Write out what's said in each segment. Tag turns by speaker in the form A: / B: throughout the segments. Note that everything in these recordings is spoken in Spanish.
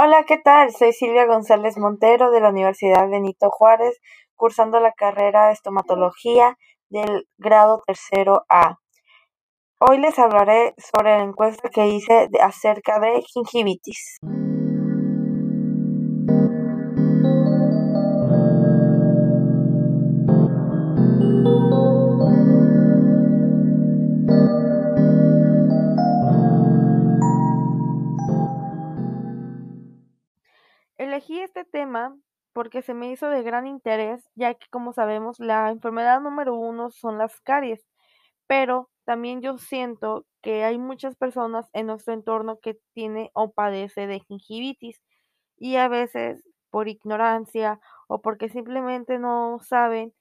A: Hola, ¿qué tal? Soy Silvia González Montero de la Universidad Benito Juárez, cursando la carrera de estomatología del grado tercero A. Hoy les hablaré sobre la encuesta que hice acerca de gingivitis. Elegí este tema porque se me hizo de gran interés, ya que como sabemos la enfermedad número uno son las caries, pero también yo siento que hay muchas personas en nuestro entorno que tiene o padece de gingivitis y a veces por ignorancia o porque simplemente no saben,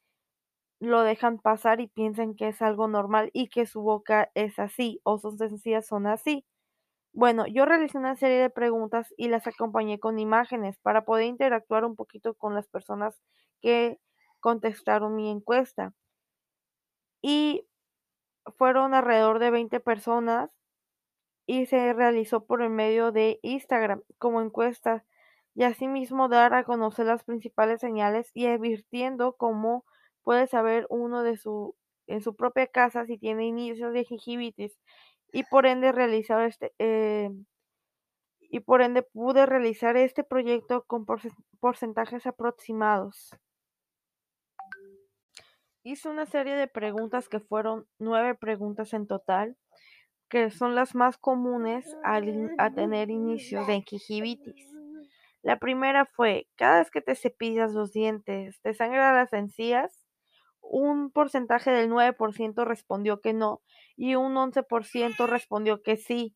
A: lo dejan pasar y piensan que es algo normal y que su boca es así o sus encías son así. Bueno, yo realicé una serie de preguntas y las acompañé con imágenes para poder interactuar un poquito con las personas que contestaron mi encuesta. Y fueron alrededor de 20 personas y se realizó por el medio de Instagram como encuesta y asimismo dar a conocer las principales señales y advirtiendo cómo puede saber uno de su en su propia casa si tiene inicios de gingivitis y por ende realizar este eh, y por ende pude realizar este proyecto con porcentajes aproximados. Hice una serie de preguntas que fueron nueve preguntas en total, que son las más comunes a tener inicios de gingivitis. La primera fue, cada vez que te cepillas los dientes, ¿te sangra las encías? Un porcentaje del 9% respondió que no y un 11% respondió que sí.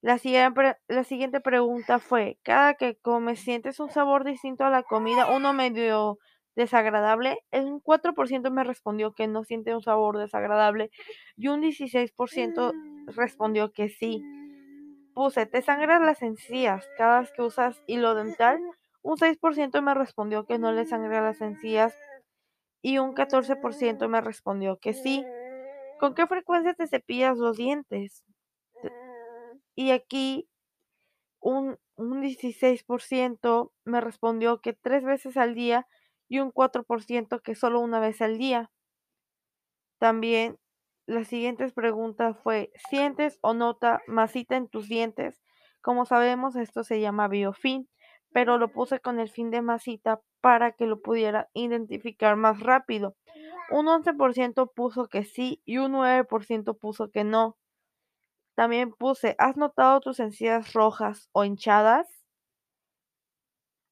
A: La siguiente, la siguiente pregunta fue, ¿cada que comes sientes un sabor distinto a la comida, uno medio desagradable? Un 4% me respondió que no siente un sabor desagradable y un 16% respondió que sí. Puse, ¿te sangran las encías cada vez que usas hilo dental? Un 6% me respondió que no le sangra las encías y un 14% me respondió que sí. ¿Con qué frecuencia te cepillas los dientes? Y aquí un, un 16% me respondió que tres veces al día y un 4% que solo una vez al día. También las siguientes preguntas fue, ¿sientes o nota masita en tus dientes? Como sabemos, esto se llama biofilm, pero lo puse con el fin de masita para que lo pudiera identificar más rápido. Un 11% puso que sí y un 9% puso que no. También puse, ¿has notado tus encías rojas o hinchadas?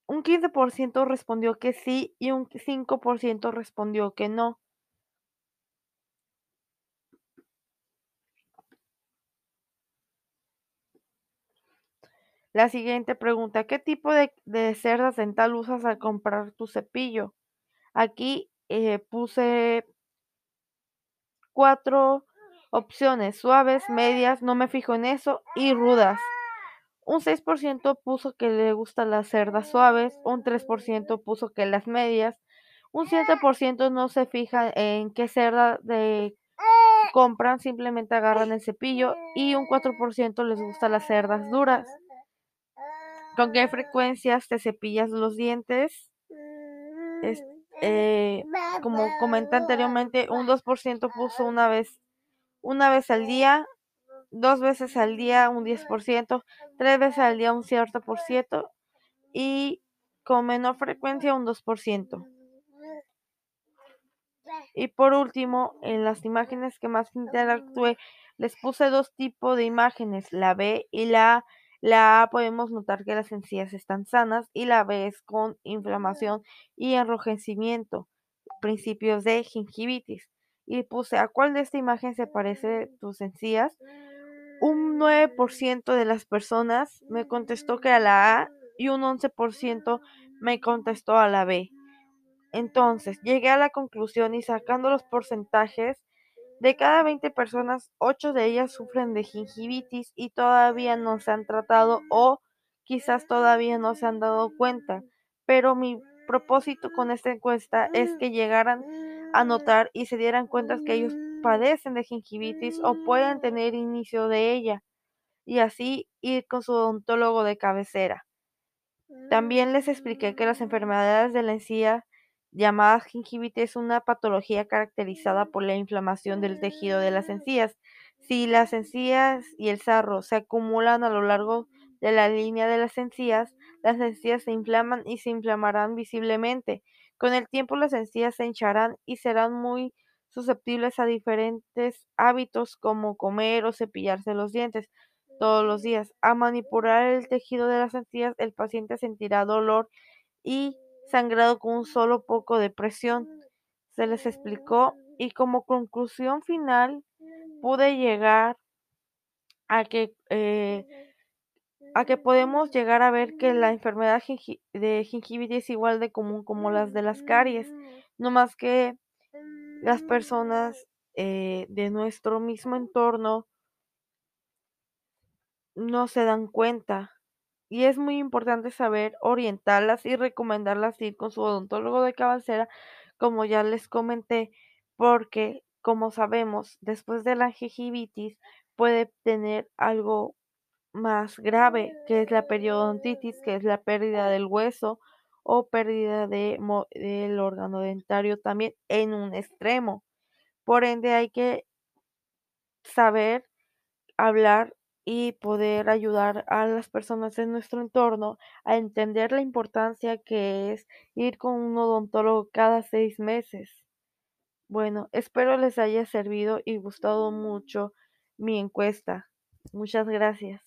A: Un 15% respondió que sí y un 5% respondió que no. La siguiente pregunta, ¿qué tipo de, de cerdas dental usas al comprar tu cepillo? Aquí eh, puse cuatro Opciones suaves, medias, no me fijo en eso, y rudas. Un 6% puso que le gustan las cerdas suaves, un 3% puso que las medias, un 7% no se fija en qué cerda compran, simplemente agarran el cepillo y un 4% les gustan las cerdas duras. ¿Con qué frecuencias te cepillas los dientes? Eh, como comenté anteriormente, un 2% puso una vez una vez al día, dos veces al día un 10%, tres veces al día un cierto por ciento y con menor frecuencia un 2%. Y por último, en las imágenes que más interactué, les puse dos tipos de imágenes, la B y la A. La A podemos notar que las encías están sanas y la B es con inflamación y enrojecimiento, principios de gingivitis y puse a cuál de esta imagen se parece tus encías. Un 9% de las personas me contestó que a la A y un 11% me contestó a la B. Entonces, llegué a la conclusión y sacando los porcentajes, de cada 20 personas, 8 de ellas sufren de gingivitis y todavía no se han tratado o quizás todavía no se han dado cuenta. Pero mi propósito con esta encuesta es que llegaran a notar y se dieran cuenta que ellos padecen de gingivitis o pueden tener inicio de ella y así ir con su odontólogo de cabecera. También les expliqué que las enfermedades de la encía llamadas gingivitis es una patología caracterizada por la inflamación del tejido de las encías. Si las encías y el sarro se acumulan a lo largo de la línea de las encías, las encías se inflaman y se inflamarán visiblemente. Con el tiempo las encías se hincharán y serán muy susceptibles a diferentes hábitos como comer o cepillarse los dientes todos los días. A manipular el tejido de las encías, el paciente sentirá dolor y sangrado con un solo poco de presión. Se les explicó y como conclusión final pude llegar a que eh, a que podemos llegar a ver que la enfermedad de gingivitis es igual de común como las de las caries, no más que las personas eh, de nuestro mismo entorno no se dan cuenta. Y es muy importante saber orientarlas y recomendarlas ir con su odontólogo de cabecera, como ya les comenté, porque como sabemos, después de la gingivitis puede tener algo más grave, que es la periodontitis, que es la pérdida del hueso o pérdida de, del órgano dentario también en un extremo. Por ende, hay que saber hablar y poder ayudar a las personas en nuestro entorno a entender la importancia que es ir con un odontólogo cada seis meses. Bueno, espero les haya servido y gustado mucho mi encuesta. Muchas gracias.